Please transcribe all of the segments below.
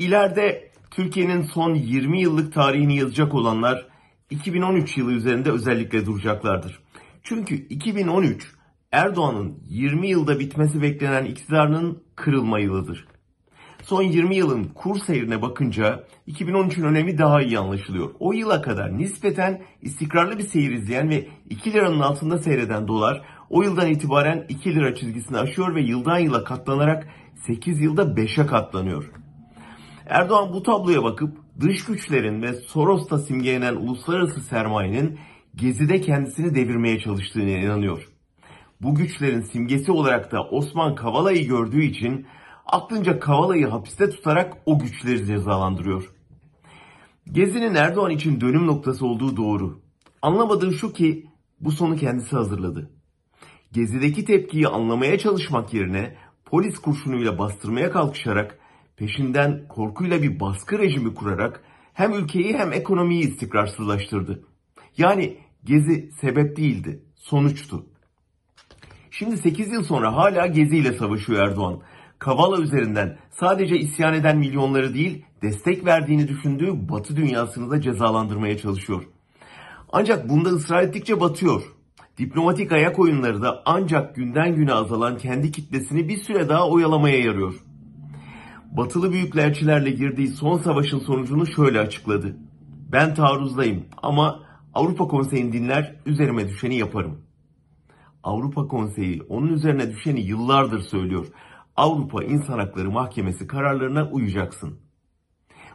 İleride Türkiye'nin son 20 yıllık tarihini yazacak olanlar 2013 yılı üzerinde özellikle duracaklardır. Çünkü 2013 Erdoğan'ın 20 yılda bitmesi beklenen iktidarının kırılma yılıdır. Son 20 yılın kur seyrine bakınca 2013'ün önemi daha iyi anlaşılıyor. O yıla kadar nispeten istikrarlı bir seyir izleyen ve 2 liranın altında seyreden dolar o yıldan itibaren 2 lira çizgisini aşıyor ve yıldan yıla katlanarak 8 yılda 5'e katlanıyor. Erdoğan bu tabloya bakıp dış güçlerin ve Soros'ta simgelenen uluslararası sermayenin Gezi'de kendisini devirmeye çalıştığına inanıyor. Bu güçlerin simgesi olarak da Osman Kavala'yı gördüğü için aklınca Kavala'yı hapiste tutarak o güçleri cezalandırıyor. Gezi'nin Erdoğan için dönüm noktası olduğu doğru. Anlamadığı şu ki bu sonu kendisi hazırladı. Gezi'deki tepkiyi anlamaya çalışmak yerine polis kurşunuyla bastırmaya kalkışarak peşinden korkuyla bir baskı rejimi kurarak hem ülkeyi hem ekonomiyi istikrarsızlaştırdı. Yani Gezi sebep değildi, sonuçtu. Şimdi 8 yıl sonra hala Gezi ile savaşıyor Erdoğan. Kavala üzerinden sadece isyan eden milyonları değil, destek verdiğini düşündüğü Batı dünyasını da cezalandırmaya çalışıyor. Ancak bunda ısrar ettikçe batıyor. Diplomatik ayak oyunları da ancak günden güne azalan kendi kitlesini bir süre daha oyalamaya yarıyor. Batılı büyükelçilerle girdiği son savaşın sonucunu şöyle açıkladı. Ben taarruzdayım ama Avrupa Konseyi'ni dinler, üzerime düşeni yaparım. Avrupa Konseyi onun üzerine düşeni yıllardır söylüyor. Avrupa İnsan Hakları Mahkemesi kararlarına uyacaksın.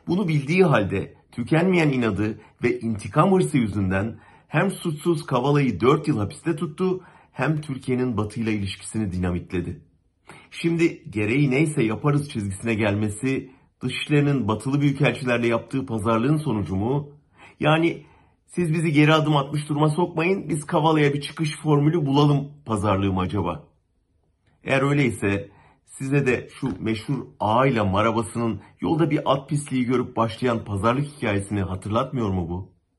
Bunu bildiği halde tükenmeyen inadı ve intikam hırsı yüzünden hem suçsuz Kavala'yı 4 yıl hapiste tuttu hem Türkiye'nin Batı ile ilişkisini dinamitledi. Şimdi gereği neyse yaparız çizgisine gelmesi dışişlerinin batılı büyükelçilerle yaptığı pazarlığın sonucu mu? Yani siz bizi geri adım atmış duruma sokmayın biz Kavala'ya bir çıkış formülü bulalım pazarlığı mı acaba? Eğer öyleyse size de şu meşhur ağayla marabasının yolda bir at pisliği görüp başlayan pazarlık hikayesini hatırlatmıyor mu bu?